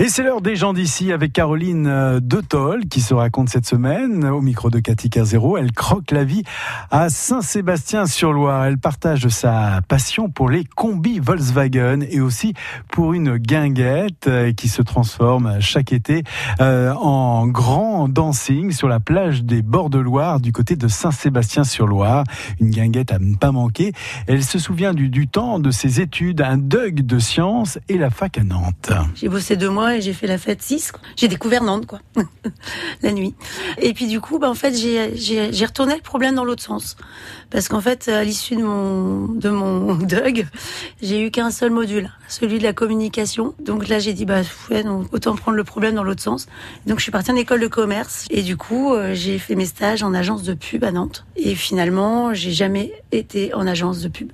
Et c'est l'heure des gens d'ici avec Caroline euh, Detol qui se raconte cette semaine au micro de Cathy Carzero. Elle croque la vie à Saint-Sébastien-sur-Loire. Elle partage sa passion pour les combis Volkswagen et aussi pour une guinguette euh, qui se transforme chaque été euh, en grand dancing sur la plage des bords de Loire du côté de Saint-Sébastien-sur-Loire. Une guinguette à ne pas manquer. Elle se souvient du, temps de ses études, un dug de sciences et la fac à Nantes. J'ai bossé deux mois et j'ai fait la fête 6. J'ai découvert Nantes, quoi, la nuit. Et puis du coup, bah, en fait, j'ai retourné le problème dans l'autre sens. Parce qu'en fait, à l'issue de mon, de mon DUG, j'ai eu qu'un seul module, celui de la communication. Donc là, j'ai dit, bah, ouais, autant prendre le problème dans l'autre sens. Donc je suis partie en école de commerce. Et du coup, euh, j'ai fait mes stages en agence de pub à Nantes. Et finalement, j'ai jamais été en agence de pub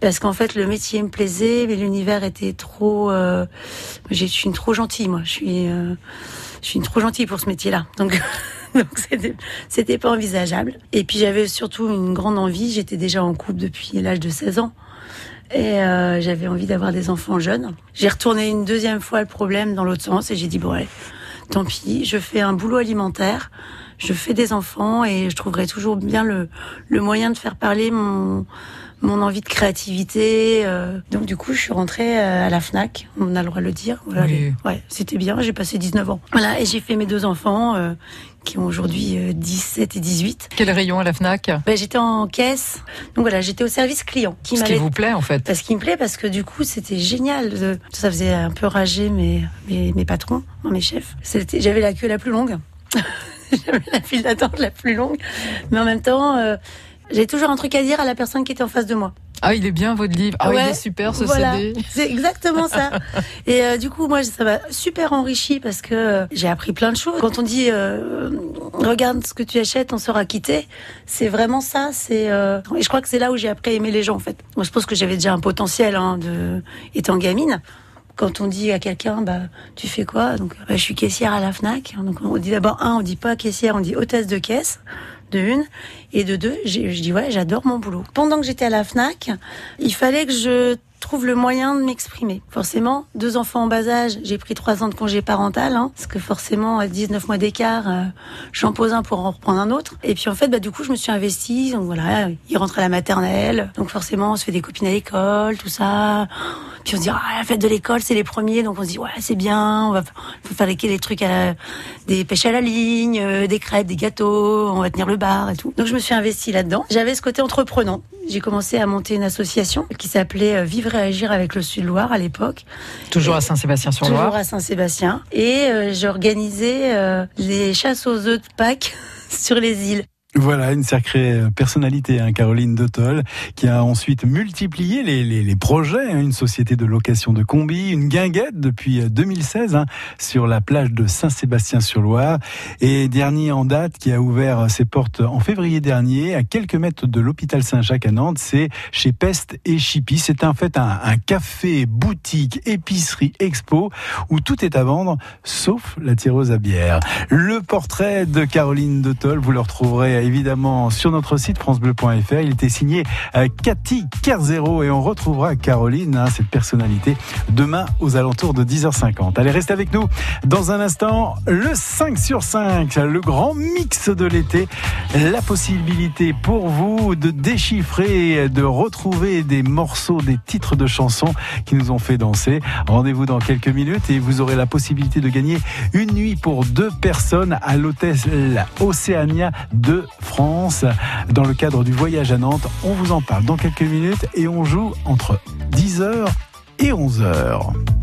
parce qu'en fait le métier me plaisait, mais l'univers était trop. Euh, je suis une trop gentille, moi. Je suis, euh, je suis une trop gentille pour ce métier-là. Donc. Donc c'était, pas envisageable. Et puis j'avais surtout une grande envie. J'étais déjà en couple depuis l'âge de 16 ans. Et euh, j'avais envie d'avoir des enfants jeunes. J'ai retourné une deuxième fois le problème dans l'autre sens et j'ai dit bon tant pis, je fais un boulot alimentaire, je fais des enfants et je trouverai toujours bien le, le moyen de faire parler mon mon envie de créativité. Euh. Donc du coup, je suis rentrée euh, à la Fnac, on a le droit de le dire. Voilà, ouais, c'était bien, j'ai passé 19 ans. Voilà, et j'ai fait mes deux enfants euh, qui ont aujourd'hui 17 et 18. Quel rayon à la Fnac ben, J'étais en caisse, donc voilà, j'étais au service client. Qui Ce qui vous plaît en fait Parce qu'il me plaît, parce que du coup, c'était génial. Ça faisait un peu rager mes, mes, mes patrons, mes chefs. J'avais la queue la plus longue. J'avais la file d'attente la plus longue. Mais en même temps j'ai toujours un truc à dire à la personne qui était en face de moi. Ah, il est bien votre livre. Ah, il est super ce voilà, CD. C'est exactement ça. Et euh, du coup, moi, ça m'a super enrichi parce que euh, j'ai appris plein de choses. Quand on dit euh, regarde ce que tu achètes, on sera quitté, c'est vraiment ça. C'est et je crois que c'est là où j'ai appris à aimer les gens en fait. Moi, je pense que j'avais déjà un potentiel hein, de étant gamine quand on dit à quelqu'un, bah, tu fais quoi? Donc, bah, je suis caissière à la Fnac. Donc, on dit d'abord un, on dit pas caissière, on dit hôtesse de caisse de une. Et de deux, je dis ouais, j'adore mon boulot. Pendant que j'étais à la FNAC, il fallait que je trouve le moyen de m'exprimer. Forcément, deux enfants en bas âge, j'ai pris trois ans de congé parental, hein, parce que forcément, à 19 mois d'écart, euh, j'en pose un pour en reprendre un autre. Et puis en fait, bah, du coup, je me suis investie. Donc voilà, il rentre à la maternelle. Donc forcément, on se fait des copines à l'école, tout ça. Puis on se dit, ah, la fête de l'école, c'est les premiers, donc on se dit, ouais, c'est bien, on va faire les trucs à des pêches à la ligne, euh, des crêpes, des gâteaux, on va tenir le bar et tout. Donc je me suis investie là-dedans. J'avais ce côté entreprenant. J'ai commencé à monter une association qui s'appelait euh, Vivre et Agir avec le Sud-Loire à l'époque. Toujours à Saint-Sébastien-sur-Loire. Toujours à Saint-Sébastien. Et euh, j'organisais les chasses aux œufs de Pâques sur les îles. Voilà, une sacrée euh, personnalité, hein, Caroline Dottol, qui a ensuite multiplié les, les, les projets, hein, une société de location de combi, une guinguette depuis 2016 euh, hein, sur la plage de Saint-Sébastien-sur-Loire, et dernier en date qui a ouvert euh, ses portes en février dernier, à quelques mètres de l'hôpital Saint-Jacques à Nantes, c'est chez Peste et Chippy. C'est en fait un, un, café, boutique, épicerie, expo, où tout est à vendre, sauf la tireuse à bière. Le portrait de Caroline Dottol, vous le retrouverez évidemment sur notre site francebleu.fr. Il était signé euh, Cathy Kerzero et on retrouvera Caroline, hein, cette personnalité, demain aux alentours de 10h50. Allez, restez avec nous. Dans un instant, le 5 sur 5, le grand mix de l'été. La possibilité pour vous de déchiffrer, de retrouver des morceaux, des titres de chansons qui nous ont fait danser. Rendez-vous dans quelques minutes et vous aurez la possibilité de gagner une nuit pour deux personnes à l'hôtel Océania de France dans le cadre du voyage à Nantes. On vous en parle dans quelques minutes et on joue entre 10h et 11h.